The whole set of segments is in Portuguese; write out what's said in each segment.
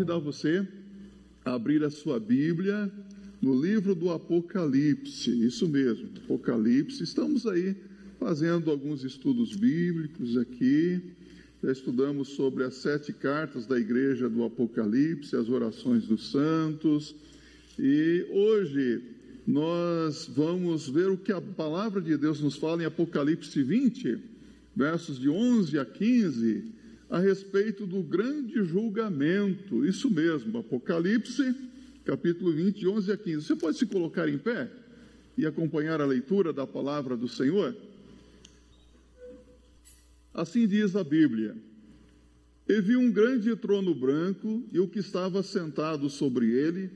convidar você a abrir a sua Bíblia no livro do Apocalipse, isso mesmo, Apocalipse. Estamos aí fazendo alguns estudos bíblicos aqui. Já estudamos sobre as sete cartas da igreja do Apocalipse, as orações dos santos. E hoje nós vamos ver o que a palavra de Deus nos fala em Apocalipse 20, versos de 11 a 15, a respeito do grande julgamento. Isso mesmo, Apocalipse, capítulo 20, 11 a 15. Você pode se colocar em pé e acompanhar a leitura da palavra do Senhor? Assim diz a Bíblia: E vi um grande trono branco e o que estava sentado sobre ele,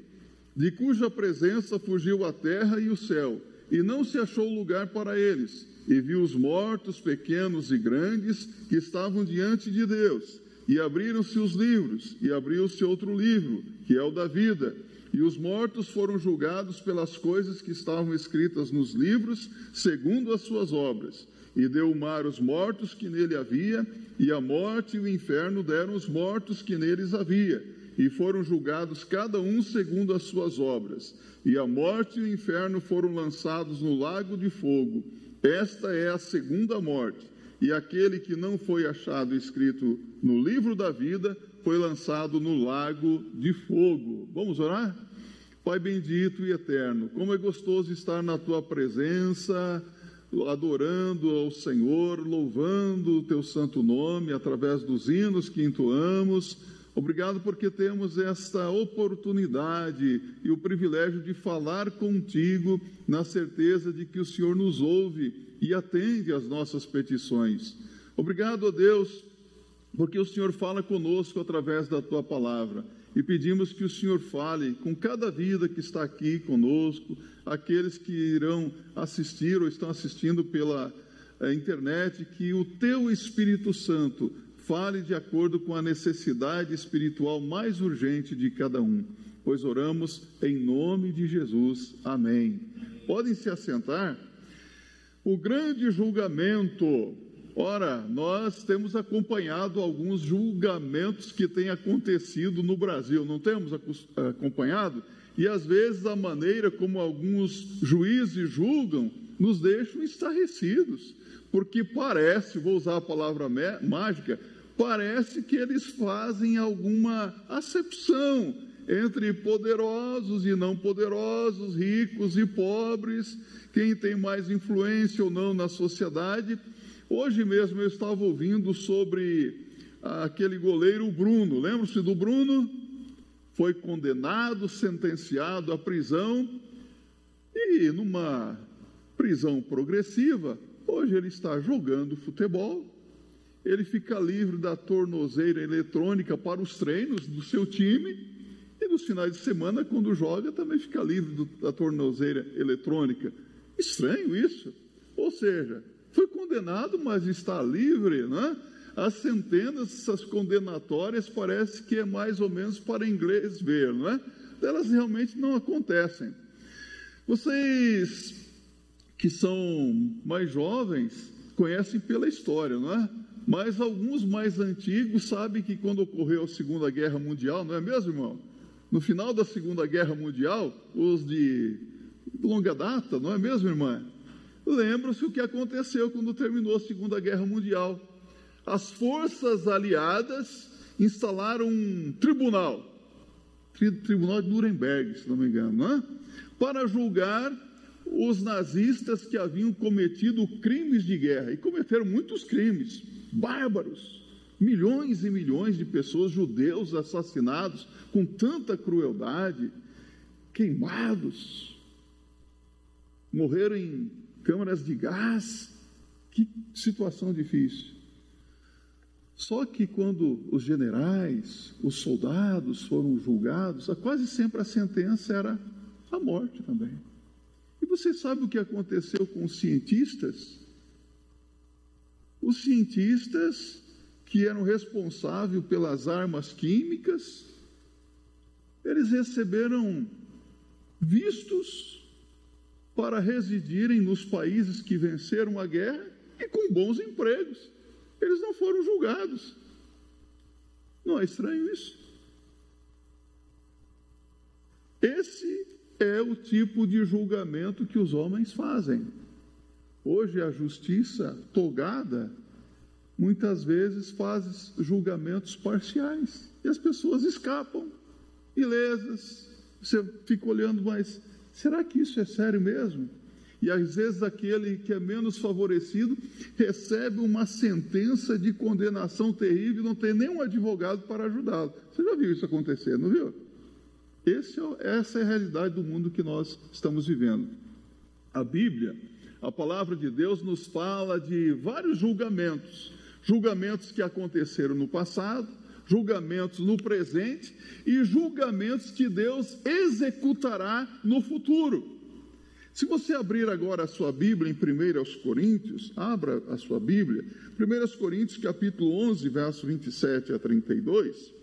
de cuja presença fugiu a terra e o céu, e não se achou lugar para eles. E vi os mortos, pequenos e grandes, que estavam diante de Deus. E abriram-se os livros, e abriu-se outro livro, que é o da vida. E os mortos foram julgados pelas coisas que estavam escritas nos livros, segundo as suas obras e deu o mar os mortos que nele havia, e a morte e o inferno deram os mortos que neles havia, e foram julgados cada um segundo as suas obras. E a morte e o inferno foram lançados no lago de fogo. Esta é a segunda morte. E aquele que não foi achado escrito no livro da vida foi lançado no lago de fogo. Vamos orar? Pai bendito e eterno, como é gostoso estar na tua presença adorando ao Senhor, louvando o teu santo nome através dos hinos que entoamos. Obrigado porque temos esta oportunidade e o privilégio de falar contigo na certeza de que o Senhor nos ouve e atende às nossas petições. Obrigado a Deus porque o Senhor fala conosco através da tua palavra e pedimos que o Senhor fale com cada vida que está aqui conosco, aqueles que irão assistir ou estão assistindo pela eh, internet, que o teu Espírito Santo fale de acordo com a necessidade espiritual mais urgente de cada um. Pois oramos em nome de Jesus. Amém. Podem se assentar? O grande julgamento Ora, nós temos acompanhado alguns julgamentos que têm acontecido no Brasil, não temos acompanhado? E às vezes a maneira como alguns juízes julgam nos deixam estarrecidos, porque parece, vou usar a palavra mágica, parece que eles fazem alguma acepção entre poderosos e não poderosos, ricos e pobres, quem tem mais influência ou não na sociedade. Hoje mesmo eu estava ouvindo sobre aquele goleiro Bruno. Lembra-se do Bruno? Foi condenado, sentenciado à prisão e numa prisão progressiva, hoje ele está jogando futebol. Ele fica livre da tornozeira eletrônica para os treinos do seu time e nos finais de semana, quando joga, também fica livre do, da tornozeira eletrônica. Estranho isso. Ou seja, foi condenado, mas está livre, né? As centenas, essas condenatórias, parece que é mais ou menos para inglês ver, não é? Elas realmente não acontecem. Vocês que são mais jovens conhecem pela história, não é? Mas alguns mais antigos sabem que quando ocorreu a Segunda Guerra Mundial, não é mesmo, irmão? No final da Segunda Guerra Mundial, os de longa data, não é mesmo, irmã? Lembram-se o que aconteceu quando terminou a Segunda Guerra Mundial. As forças aliadas instalaram um tribunal, Tribunal de Nuremberg, se não me engano, não é? para julgar os nazistas que haviam cometido crimes de guerra. E cometeram muitos crimes bárbaros. Milhões e milhões de pessoas, judeus, assassinados com tanta crueldade, queimados, morreram em câmaras de gás. Que situação difícil. Só que quando os generais, os soldados foram julgados, quase sempre a sentença era a morte também. E você sabe o que aconteceu com os cientistas? Os cientistas que eram responsáveis pelas armas químicas, eles receberam vistos para residirem nos países que venceram a guerra e com bons empregos. Eles não foram julgados. Não é estranho isso? Esse é o tipo de julgamento que os homens fazem. Hoje a justiça togada muitas vezes faz julgamentos parciais e as pessoas escapam ilesas. Você fica olhando, mas será que isso é sério mesmo? E às vezes aquele que é menos favorecido recebe uma sentença de condenação terrível, não tem nenhum advogado para ajudá-lo. Você já viu isso acontecer, não viu? Esse, é essa é a realidade do mundo que nós estamos vivendo. A Bíblia, a palavra de Deus, nos fala de vários julgamentos, julgamentos que aconteceram no passado, julgamentos no presente e julgamentos que Deus executará no futuro. Se você abrir agora a sua Bíblia em 1 Coríntios, abra a sua Bíblia, 1 Coríntios capítulo 11, verso 27 a 32,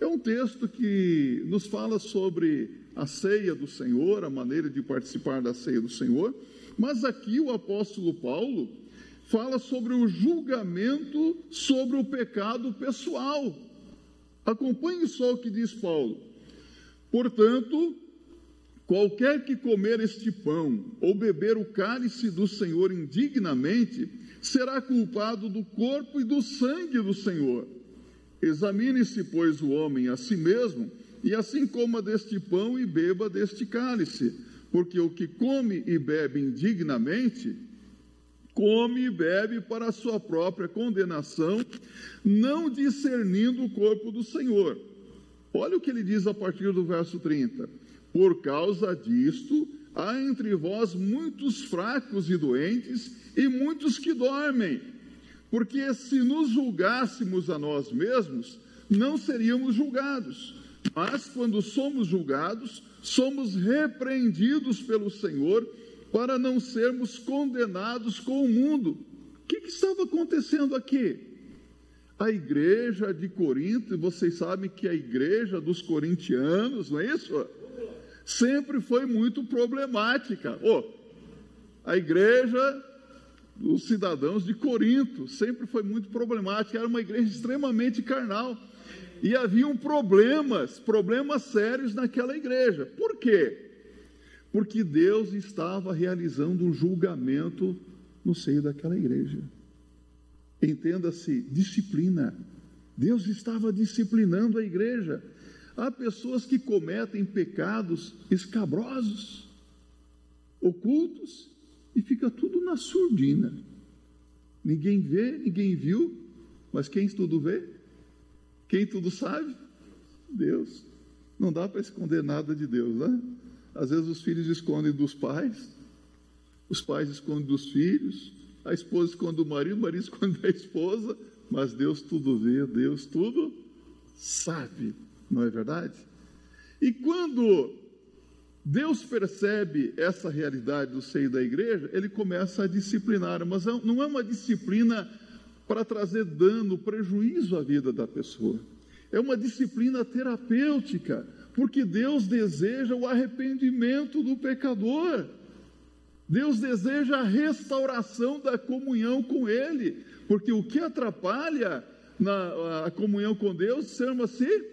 é um texto que nos fala sobre a ceia do Senhor, a maneira de participar da ceia do Senhor, mas aqui o apóstolo Paulo fala sobre o julgamento sobre o pecado pessoal. Acompanhe só o que diz Paulo. Portanto, qualquer que comer este pão ou beber o cálice do Senhor indignamente, será culpado do corpo e do sangue do Senhor. Examine-se, pois, o homem a si mesmo, e assim coma deste pão e beba deste cálice, porque o que come e bebe indignamente, come e bebe para a sua própria condenação, não discernindo o corpo do Senhor. Olha o que ele diz a partir do verso 30. Por causa disto, há entre vós muitos fracos e doentes, e muitos que dormem. Porque se nos julgássemos a nós mesmos, não seríamos julgados. Mas quando somos julgados, somos repreendidos pelo Senhor para não sermos condenados com o mundo. O que, que estava acontecendo aqui? A igreja de Corinto, vocês sabem que a igreja dos corintianos, não é isso? Sempre foi muito problemática. Oh, a igreja dos cidadãos de Corinto sempre foi muito problemática, era uma igreja extremamente carnal. E haviam problemas, problemas sérios naquela igreja. Por quê? porque Deus estava realizando um julgamento no seio daquela igreja. Entenda-se, disciplina. Deus estava disciplinando a igreja. Há pessoas que cometem pecados escabrosos, ocultos, e fica tudo na surdina. Ninguém vê, ninguém viu, mas quem tudo vê? Quem tudo sabe? Deus. Não dá para esconder nada de Deus, né? Às vezes os filhos escondem dos pais, os pais escondem dos filhos, a esposa esconde do marido, o marido esconde da esposa, mas Deus tudo vê, Deus tudo sabe, não é verdade? E quando Deus percebe essa realidade do seio da igreja, ele começa a disciplinar, mas não é uma disciplina para trazer dano, prejuízo à vida da pessoa. É uma disciplina terapêutica porque Deus deseja o arrependimento do pecador. Deus deseja a restauração da comunhão com Ele, porque o que atrapalha na, a comunhão com Deus chama-se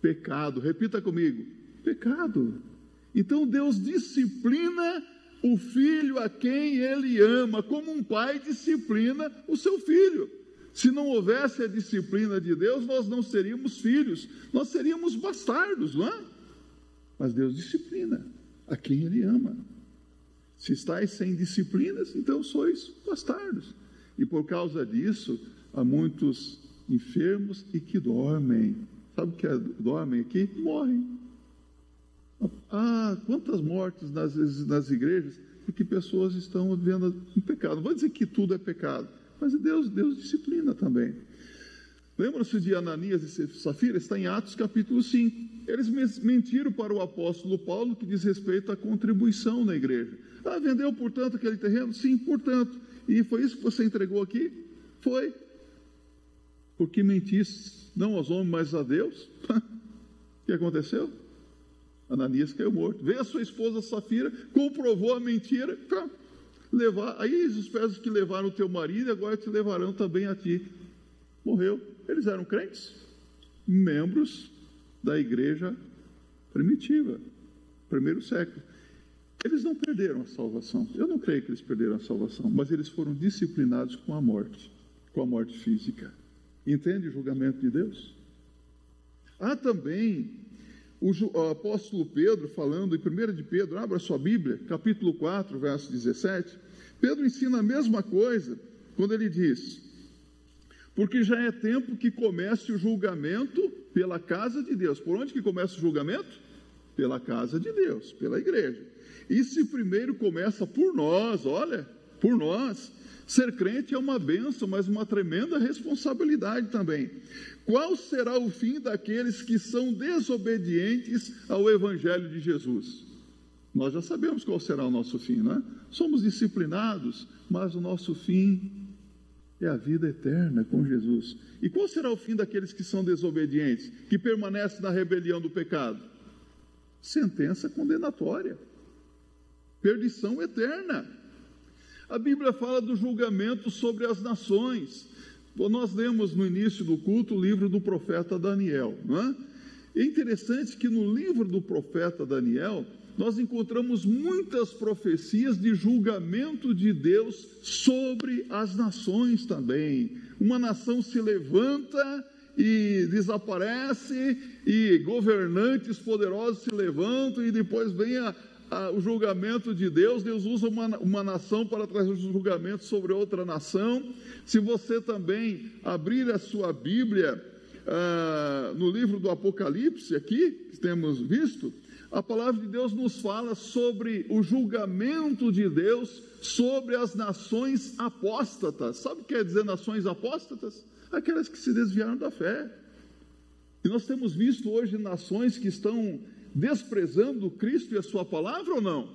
pecado. Repita comigo: pecado. Então Deus disciplina o filho a quem ele ama, como um pai disciplina o seu filho. Se não houvesse a disciplina de Deus, nós não seríamos filhos, nós seríamos bastardos, não é? Mas Deus disciplina a quem Ele ama. Se estáis sem disciplinas, então sois bastardos. E por causa disso, há muitos enfermos e que dormem. Sabe o que é dormem aqui? Morrem. Ah, quantas mortes nas, nas igrejas porque pessoas estão vivendo em pecado. Não vou dizer que tudo é pecado, mas Deus, Deus disciplina também. Lembra-se de Ananias e Safira? Está em Atos capítulo 5. Eles mentiram para o apóstolo Paulo que diz respeito à contribuição na igreja. Ah, vendeu, portanto, aquele terreno? Sim, portanto. E foi isso que você entregou aqui? Foi. Porque mentisse não aos homens, mas a Deus. o que aconteceu? Ananias caiu morto. Veio a sua esposa Safira, comprovou a mentira. Pronto levar, aí os pés que levaram o teu marido, agora te levarão também a ti. Morreu. Eles eram crentes, membros da igreja primitiva. primeiro século. Eles não perderam a salvação. Eu não creio que eles perderam a salvação, mas eles foram disciplinados com a morte, com a morte física. Entende o julgamento de Deus? Há também o, apóstolo Pedro falando em 1 de Pedro, abra sua Bíblia, capítulo 4, verso 17. Pedro ensina a mesma coisa quando ele diz: Porque já é tempo que comece o julgamento pela casa de Deus. Por onde que começa o julgamento? Pela casa de Deus, pela igreja. E se primeiro começa por nós, olha, por nós, ser crente é uma benção, mas uma tremenda responsabilidade também. Qual será o fim daqueles que são desobedientes ao Evangelho de Jesus? Nós já sabemos qual será o nosso fim, não é? Somos disciplinados, mas o nosso fim é a vida eterna com Jesus. E qual será o fim daqueles que são desobedientes, que permanecem na rebelião do pecado? Sentença condenatória perdição eterna. A Bíblia fala do julgamento sobre as nações. Nós lemos no início do culto o livro do profeta Daniel. Não é? é interessante que no livro do profeta Daniel, nós encontramos muitas profecias de julgamento de Deus sobre as nações também. Uma nação se levanta e desaparece, e governantes poderosos se levantam, e depois vem a, o julgamento de Deus, Deus usa uma, uma nação para trazer julgamento sobre outra nação. Se você também abrir a sua Bíblia ah, no livro do Apocalipse, aqui, que temos visto, a palavra de Deus nos fala sobre o julgamento de Deus sobre as nações apóstatas. Sabe o que quer dizer nações apóstatas? Aquelas que se desviaram da fé. E nós temos visto hoje nações que estão desprezando Cristo e a Sua palavra ou não?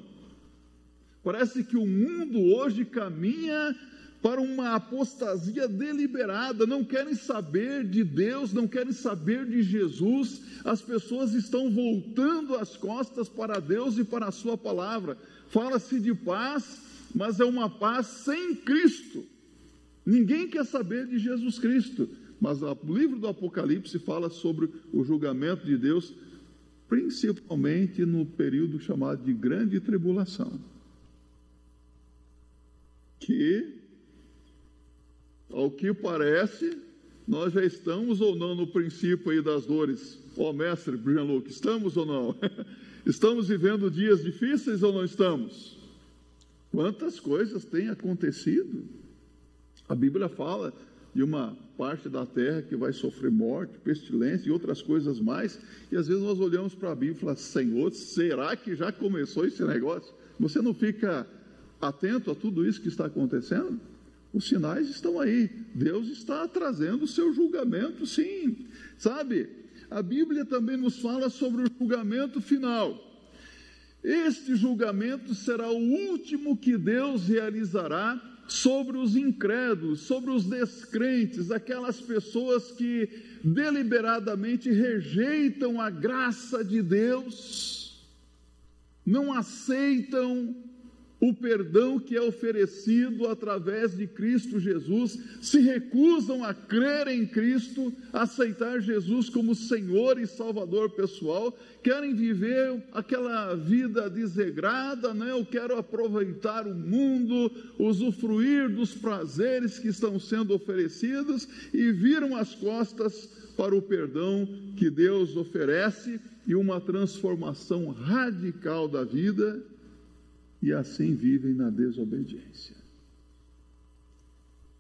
Parece que o mundo hoje caminha para uma apostasia deliberada, não querem saber de Deus, não querem saber de Jesus, as pessoas estão voltando as costas para Deus e para a Sua palavra. Fala-se de paz, mas é uma paz sem Cristo. Ninguém quer saber de Jesus Cristo, mas o livro do Apocalipse fala sobre o julgamento de Deus principalmente no período chamado de Grande Tribulação, que, ao que parece, nós já estamos ou não no princípio aí das dores. Ó oh, mestre Jean-Luc, estamos ou não? estamos vivendo dias difíceis ou não estamos? Quantas coisas têm acontecido? A Bíblia fala de uma parte da terra que vai sofrer morte, pestilência e outras coisas mais. E às vezes nós olhamos para a Bíblia e falamos: Senhor, será que já começou esse negócio? Você não fica atento a tudo isso que está acontecendo? Os sinais estão aí. Deus está trazendo o seu julgamento, sim. Sabe? A Bíblia também nos fala sobre o julgamento final. Este julgamento será o último que Deus realizará sobre os incrédulos, sobre os descrentes, aquelas pessoas que deliberadamente rejeitam a graça de Deus, não aceitam o perdão que é oferecido através de Cristo Jesus, se recusam a crer em Cristo, aceitar Jesus como Senhor e Salvador pessoal, querem viver aquela vida desregrada, né? eu quero aproveitar o mundo, usufruir dos prazeres que estão sendo oferecidos e viram as costas para o perdão que Deus oferece e uma transformação radical da vida e assim vivem na desobediência.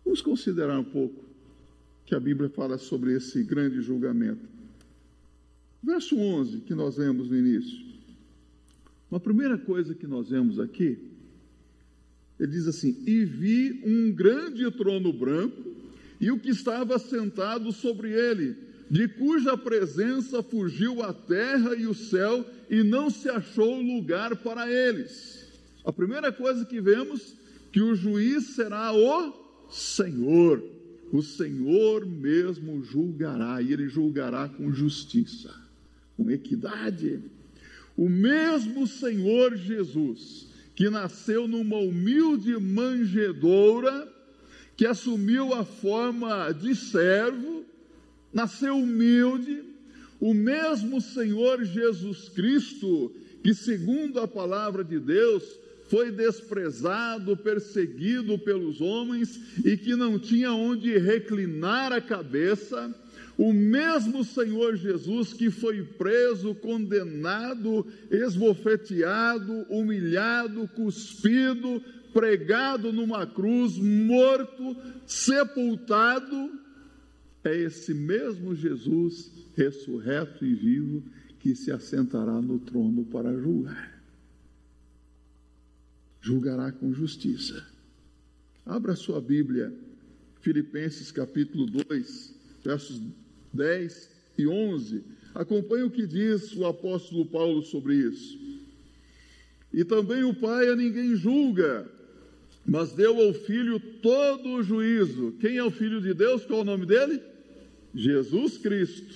Vamos considerar um pouco que a Bíblia fala sobre esse grande julgamento. Verso 11, que nós vemos no início. Uma primeira coisa que nós vemos aqui, ele diz assim: E vi um grande trono branco, e o que estava sentado sobre ele, de cuja presença fugiu a terra e o céu, e não se achou lugar para eles. A primeira coisa que vemos que o juiz será o Senhor. O Senhor mesmo julgará, e ele julgará com justiça, com equidade. O mesmo Senhor Jesus, que nasceu numa humilde manjedoura, que assumiu a forma de servo, nasceu humilde, o mesmo Senhor Jesus Cristo que, segundo a palavra de Deus, foi desprezado, perseguido pelos homens e que não tinha onde reclinar a cabeça, o mesmo Senhor Jesus que foi preso, condenado, esbofeteado, humilhado, cuspido, pregado numa cruz, morto, sepultado, é esse mesmo Jesus ressurreto e vivo que se assentará no trono para julgar. Julgará com justiça. Abra sua Bíblia, Filipenses capítulo 2, versos 10 e 11. Acompanhe o que diz o apóstolo Paulo sobre isso. E também o Pai a ninguém julga, mas deu ao Filho todo o juízo. Quem é o Filho de Deus? Qual é o nome dele? Jesus Cristo.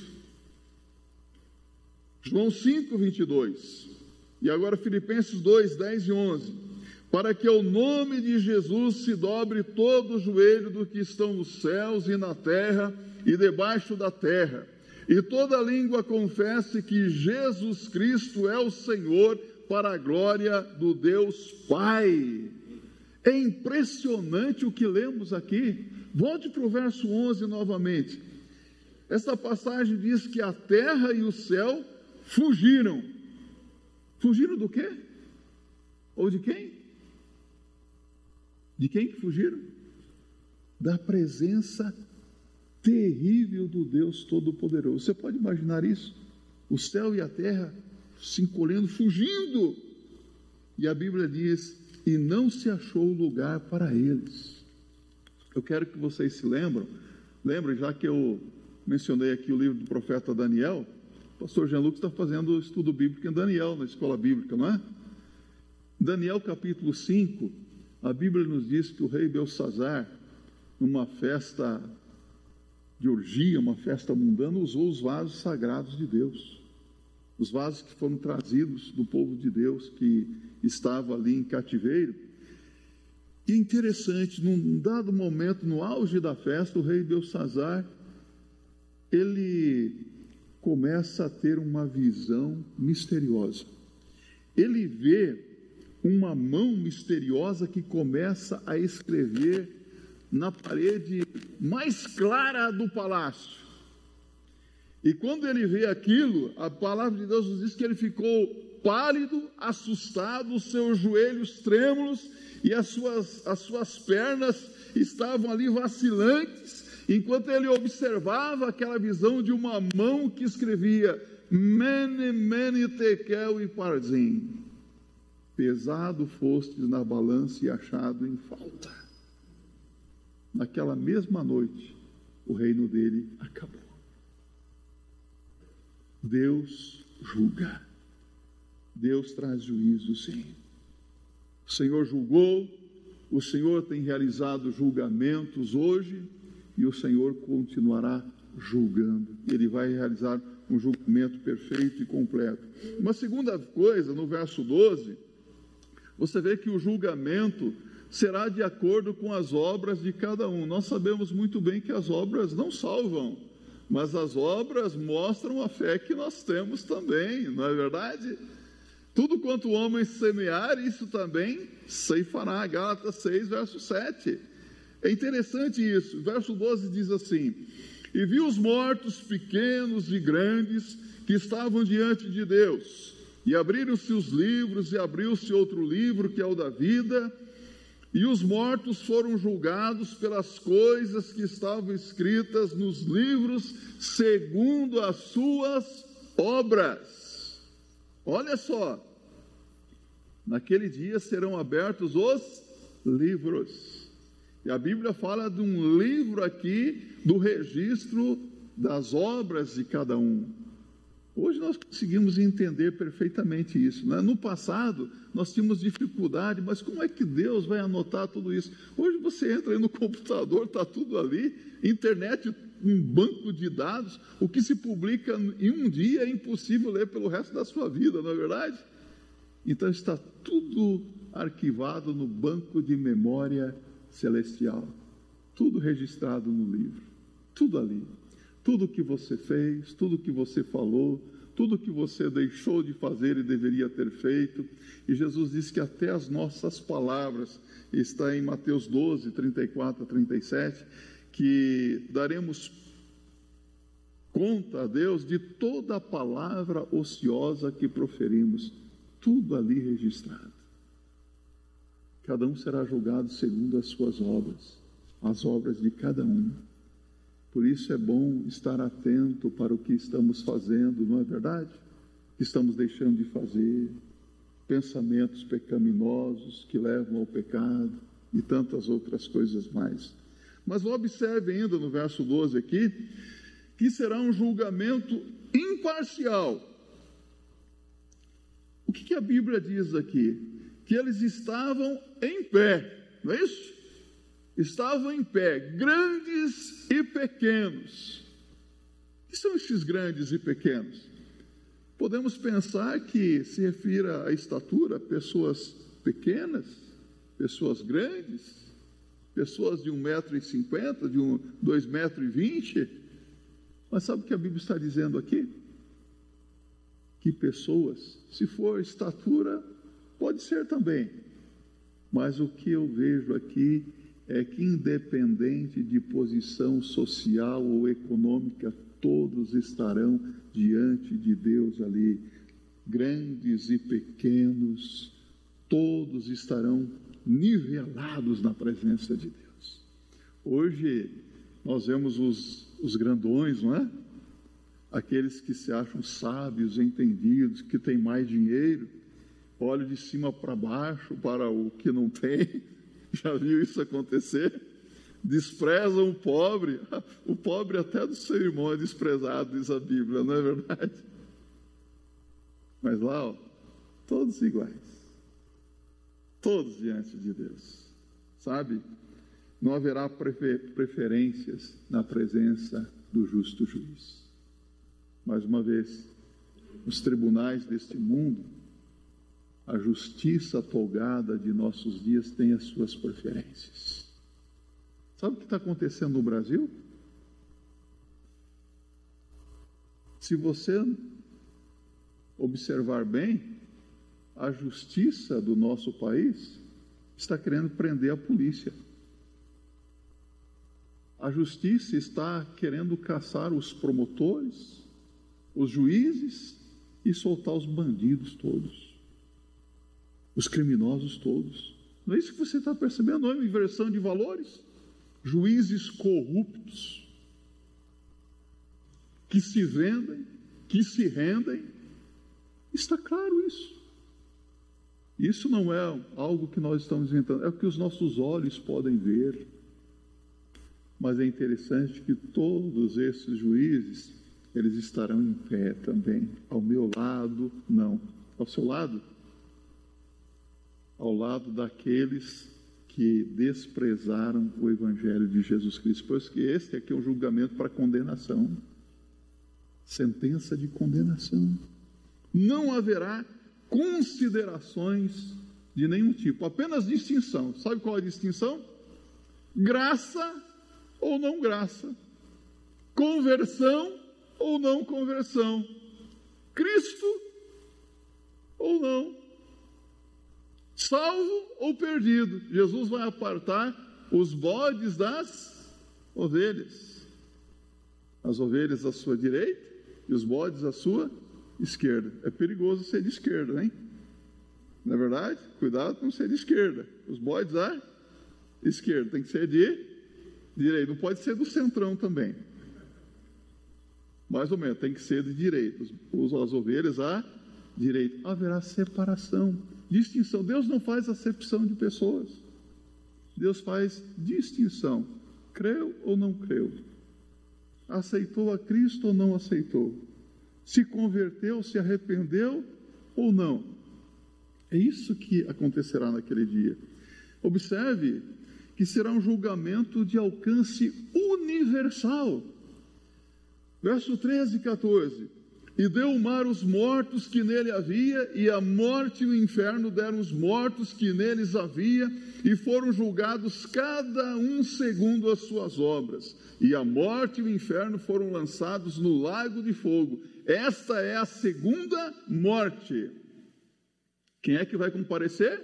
João 5, 22. E agora Filipenses 2, 10 e 11. Para que ao nome de Jesus se dobre todo o joelho do que estão nos céus e na terra e debaixo da terra, e toda língua confesse que Jesus Cristo é o Senhor, para a glória do Deus Pai. É impressionante o que lemos aqui. Volte para o verso 11 novamente. Essa passagem diz que a terra e o céu fugiram. Fugiram do quê? Ou de quem? De quem que fugiram? Da presença terrível do Deus Todo-Poderoso. Você pode imaginar isso? O céu e a terra se encolhendo, fugindo. E a Bíblia diz: e não se achou lugar para eles. Eu quero que vocês se lembram, lembrem, já que eu mencionei aqui o livro do profeta Daniel, o pastor Jean Lucas está fazendo estudo bíblico em Daniel, na escola bíblica, não é? Daniel capítulo 5, a Bíblia nos diz que o rei Belsazar, numa festa de orgia, uma festa mundana, usou os vasos sagrados de Deus. Os vasos que foram trazidos do povo de Deus que estava ali em cativeiro. E interessante, num dado momento, no auge da festa, o rei Belsazar, ele começa a ter uma visão misteriosa. Ele vê uma mão misteriosa que começa a escrever na parede mais clara do palácio. E quando ele vê aquilo, a palavra de Deus nos diz que ele ficou pálido, assustado, seus joelhos trêmulos e as suas, as suas pernas estavam ali vacilantes, enquanto ele observava aquela visão de uma mão que escrevia Mene, mene, tekel e parzim. Pesado fostes na balança e achado em falta. Naquela mesma noite, o reino dele acabou. Deus julga. Deus traz juízo, sim. O Senhor julgou, o Senhor tem realizado julgamentos hoje e o Senhor continuará julgando. Ele vai realizar um julgamento perfeito e completo. Uma segunda coisa, no verso 12, você vê que o julgamento será de acordo com as obras de cada um. Nós sabemos muito bem que as obras não salvam, mas as obras mostram a fé que nós temos também, não é verdade? Tudo quanto o homem semear, isso também ceifará. Gálatas 6, verso 7. É interessante isso. Verso 12 diz assim: E viu os mortos, pequenos e grandes, que estavam diante de Deus. E abriram-se os livros, e abriu-se outro livro, que é o da vida e os mortos foram julgados pelas coisas que estavam escritas nos livros, segundo as suas obras. Olha só, naquele dia serão abertos os livros. E a Bíblia fala de um livro aqui do registro das obras de cada um. Hoje nós conseguimos entender perfeitamente isso. Né? No passado, nós tínhamos dificuldade, mas como é que Deus vai anotar tudo isso? Hoje você entra aí no computador, está tudo ali, internet, um banco de dados, o que se publica em um dia é impossível ler pelo resto da sua vida, não é verdade? Então está tudo arquivado no banco de memória celestial, tudo registrado no livro, tudo ali tudo que você fez, tudo que você falou, tudo que você deixou de fazer e deveria ter feito. E Jesus disse que até as nossas palavras, está em Mateus 12, 34 a 37, que daremos conta a Deus de toda a palavra ociosa que proferimos, tudo ali registrado. Cada um será julgado segundo as suas obras, as obras de cada um. Por isso é bom estar atento para o que estamos fazendo, não é verdade? Que estamos deixando de fazer, pensamentos pecaminosos que levam ao pecado e tantas outras coisas mais. Mas observe ainda no verso 12 aqui, que será um julgamento imparcial. O que, que a Bíblia diz aqui? Que eles estavam em pé, não é isso? Estavam em pé, grandes e pequenos. O que são esses grandes e pequenos? Podemos pensar que se refira à estatura, pessoas pequenas, pessoas grandes, pessoas de 1,50m, de um, 2,20m. Mas sabe o que a Bíblia está dizendo aqui? Que pessoas, se for estatura, pode ser também. Mas o que eu vejo aqui é que, independente de posição social ou econômica, todos estarão diante de Deus ali, grandes e pequenos, todos estarão nivelados na presença de Deus. Hoje nós vemos os, os grandões, não é? Aqueles que se acham sábios, entendidos, que têm mais dinheiro, olham de cima para baixo para o que não tem Já viu isso acontecer? Desprezam o pobre, o pobre até do seu irmão é desprezado, diz a Bíblia, não é verdade? Mas lá, ó, todos iguais, todos diante de Deus, sabe? Não haverá preferências na presença do justo juiz. Mais uma vez, os tribunais deste mundo a justiça tolgada de nossos dias tem as suas preferências. Sabe o que está acontecendo no Brasil? Se você observar bem, a justiça do nosso país está querendo prender a polícia. A justiça está querendo caçar os promotores, os juízes e soltar os bandidos todos os criminosos todos. Não é isso que você está percebendo? Não é uma inversão de valores? Juízes corruptos que se vendem, que se rendem. Está claro isso. Isso não é algo que nós estamos inventando, é o que os nossos olhos podem ver. Mas é interessante que todos esses juízes, eles estarão em pé também. Ao meu lado, não. Ao seu lado, ao lado daqueles que desprezaram o Evangelho de Jesus Cristo, pois que este aqui é um julgamento para condenação sentença de condenação. Não haverá considerações de nenhum tipo, apenas distinção. Sabe qual é a distinção? Graça ou não graça, conversão ou não conversão, Cristo ou não salvo ou perdido. Jesus vai apartar os bodes das ovelhas. As ovelhas à sua direita e os bodes à sua esquerda. É perigoso ser de esquerda, hein? Não é verdade? Cuidado com ser de esquerda. Os bodes à esquerda. Tem que ser de direita. Não pode ser do centrão também. Mais ou menos, tem que ser de direita. As ovelhas à direita. Haverá separação distinção. Deus não faz acepção de pessoas. Deus faz distinção. Creu ou não creu? Aceitou a Cristo ou não aceitou? Se converteu, se arrependeu ou não? É isso que acontecerá naquele dia. Observe que será um julgamento de alcance universal. Verso 13 e 14. E deu o mar os mortos que nele havia, e a morte e o inferno deram os mortos que neles havia, e foram julgados cada um segundo as suas obras. E a morte e o inferno foram lançados no lago de fogo. Esta é a segunda morte. Quem é que vai comparecer?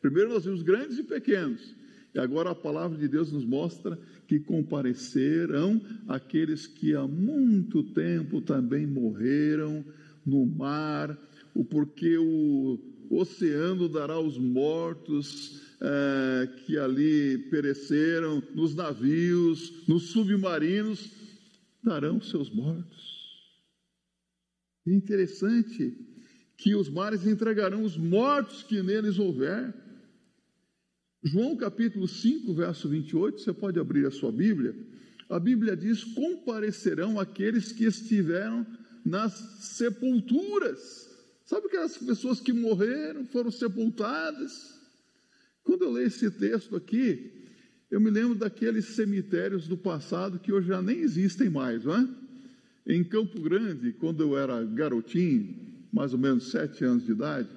Primeiro nós vimos grandes e pequenos. E agora a palavra de Deus nos mostra que comparecerão aqueles que há muito tempo também morreram no mar, o porque o oceano dará os mortos é, que ali pereceram, nos navios, nos submarinos, darão seus mortos. É interessante que os mares entregarão os mortos que neles houver. João capítulo 5, verso 28, você pode abrir a sua Bíblia. A Bíblia diz: comparecerão aqueles que estiveram nas sepulturas. Sabe aquelas pessoas que morreram, foram sepultadas? Quando eu leio esse texto aqui, eu me lembro daqueles cemitérios do passado que hoje já nem existem mais, não é? Em Campo Grande, quando eu era garotinho, mais ou menos sete anos de idade,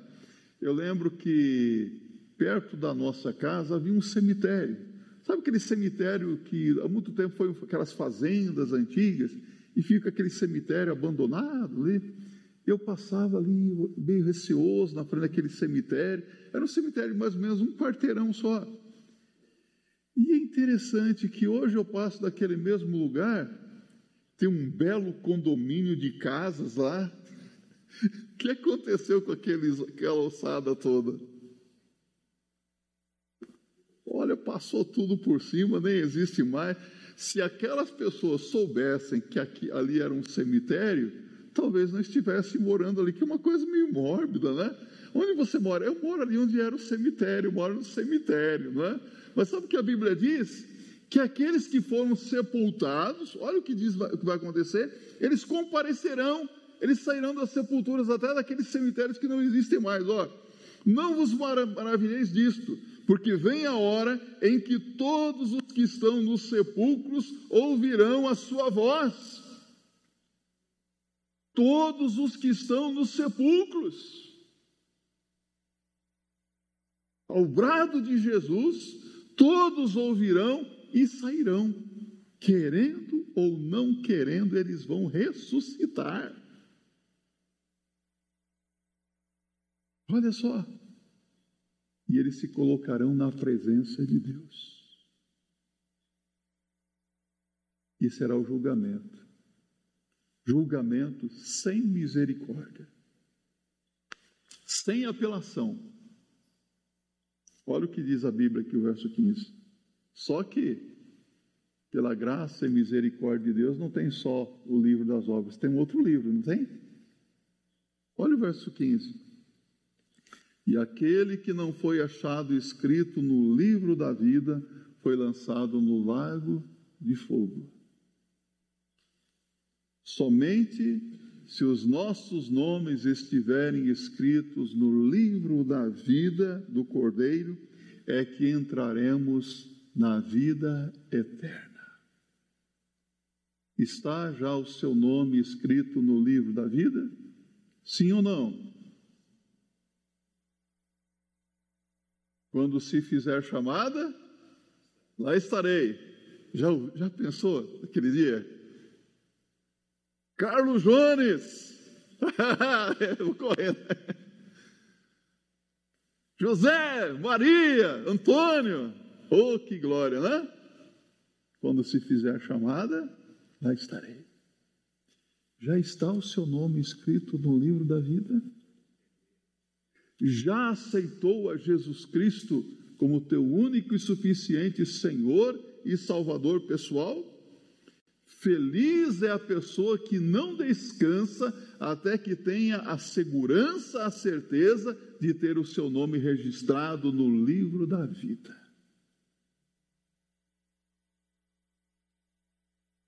eu lembro que perto da nossa casa havia um cemitério. Sabe aquele cemitério que há muito tempo foi aquelas fazendas antigas e fica aquele cemitério abandonado ali? Eu passava ali meio receoso na frente daquele cemitério. Era um cemitério mais ou menos um quarteirão só. E é interessante que hoje eu passo daquele mesmo lugar, tem um belo condomínio de casas lá. O que aconteceu com aqueles, aquela ossada toda? Olha, passou tudo por cima, nem existe mais. Se aquelas pessoas soubessem que aqui, ali era um cemitério, talvez não estivessem morando ali, que é uma coisa meio mórbida, né? Onde você mora? Eu moro ali onde era o cemitério, eu moro no cemitério, não é? Mas sabe o que a Bíblia diz? Que aqueles que foram sepultados, olha o que diz o que vai acontecer, eles comparecerão, eles sairão das sepulturas até daqueles cemitérios que não existem mais, ó. Não vos maravilheis disto, porque vem a hora em que todos os que estão nos sepulcros ouvirão a sua voz. Todos os que estão nos sepulcros. Ao brado de Jesus, todos ouvirão e sairão, querendo ou não querendo, eles vão ressuscitar. Olha só, e eles se colocarão na presença de Deus. E será o julgamento. Julgamento sem misericórdia, sem apelação. Olha o que diz a Bíblia aqui, o verso 15. Só que, pela graça e misericórdia de Deus, não tem só o livro das obras, tem um outro livro, não tem? Olha o verso 15. E aquele que não foi achado escrito no livro da vida foi lançado no lago de fogo. Somente se os nossos nomes estiverem escritos no livro da vida do Cordeiro, é que entraremos na vida eterna. Está já o seu nome escrito no livro da vida? Sim ou não? Quando se fizer chamada, lá estarei. Já, já pensou aquele dia? Carlos Jones! Vou correndo. José, Maria, Antônio. Oh, que glória, né? Quando se fizer chamada, lá estarei. Já está o seu nome escrito no livro da vida? Já aceitou a Jesus Cristo como teu único e suficiente Senhor e Salvador pessoal? Feliz é a pessoa que não descansa até que tenha a segurança, a certeza de ter o seu nome registrado no livro da vida.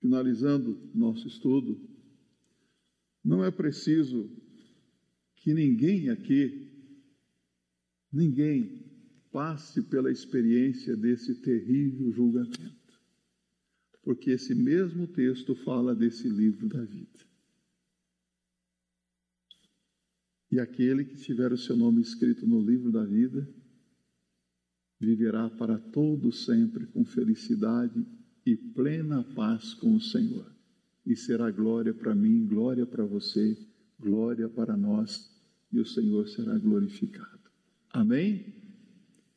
Finalizando nosso estudo, não é preciso que ninguém aqui ninguém passe pela experiência desse terrível julgamento. Porque esse mesmo texto fala desse livro da vida. E aquele que tiver o seu nome escrito no livro da vida viverá para todo sempre com felicidade e plena paz com o Senhor. E será glória para mim, glória para você, glória para nós, e o Senhor será glorificado. Amém?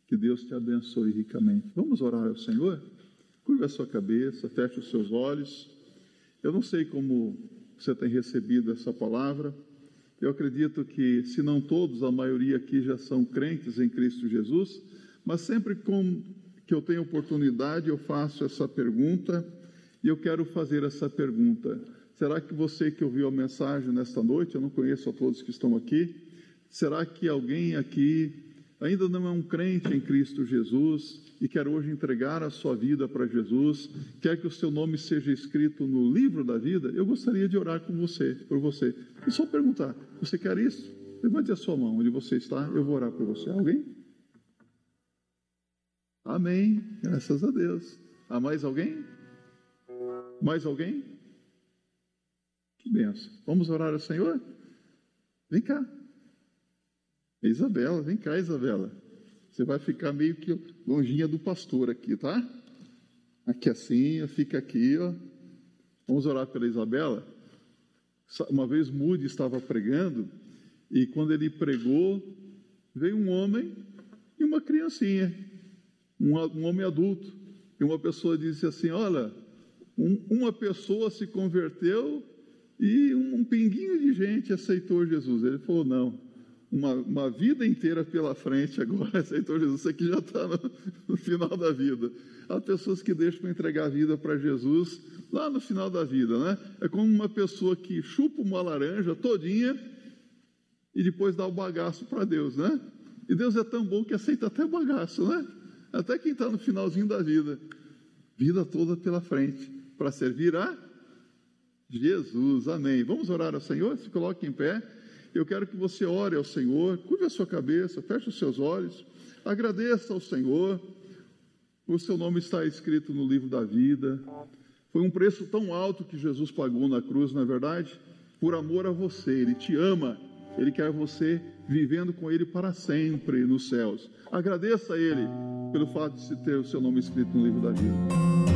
Que Deus te abençoe ricamente. Vamos orar ao Senhor? Curva a sua cabeça, feche os seus olhos. Eu não sei como você tem recebido essa palavra. Eu acredito que, se não todos, a maioria aqui já são crentes em Cristo Jesus, mas sempre com, que eu tenho oportunidade, eu faço essa pergunta e eu quero fazer essa pergunta. Será que você que ouviu a mensagem nesta noite, eu não conheço a todos que estão aqui, será que alguém aqui ainda não é um crente em Cristo Jesus e quer hoje entregar a sua vida para Jesus, quer que o seu nome seja escrito no livro da vida, eu gostaria de orar com você, por você. E só perguntar: você quer isso? Levante a sua mão onde você está, eu vou orar por você. Alguém? Amém. Graças a Deus. Há mais alguém? Mais alguém? Que benção. Vamos orar ao Senhor? Vem cá. Isabela, vem cá, Isabela. Você vai ficar meio que longinha do pastor aqui, tá? Aqui assim, fica aqui, ó. Vamos orar pela Isabela. Uma vez Moody estava pregando e quando ele pregou, veio um homem e uma criancinha, um, um homem adulto. E uma pessoa disse assim: Olha, um, uma pessoa se converteu e um, um pinguinho de gente aceitou Jesus. Ele falou: Não, uma, uma, vida inteira pela frente agora, aceitou Jesus, isso aqui já está no, no, final da vida. Há pessoas que deixam para entregar a vida para Jesus lá no final da vida, né? É como uma pessoa que chupa uma laranja todinha e depois dá o bagaço para Deus, né? E Deus é tão bom que aceita até bagaço, né? Até quem está no finalzinho da vida. Vida toda pela frente, para servir a Jesus, amém. Vamos orar ao Senhor? Se coloque em pé. Eu quero que você ore ao Senhor, curve a sua cabeça, feche os seus olhos, agradeça ao Senhor. O seu nome está escrito no livro da vida. Foi um preço tão alto que Jesus pagou na cruz, na é verdade, por amor a você. Ele te ama, ele quer você vivendo com ele para sempre nos céus. Agradeça a ele pelo fato de se ter o seu nome escrito no livro da vida.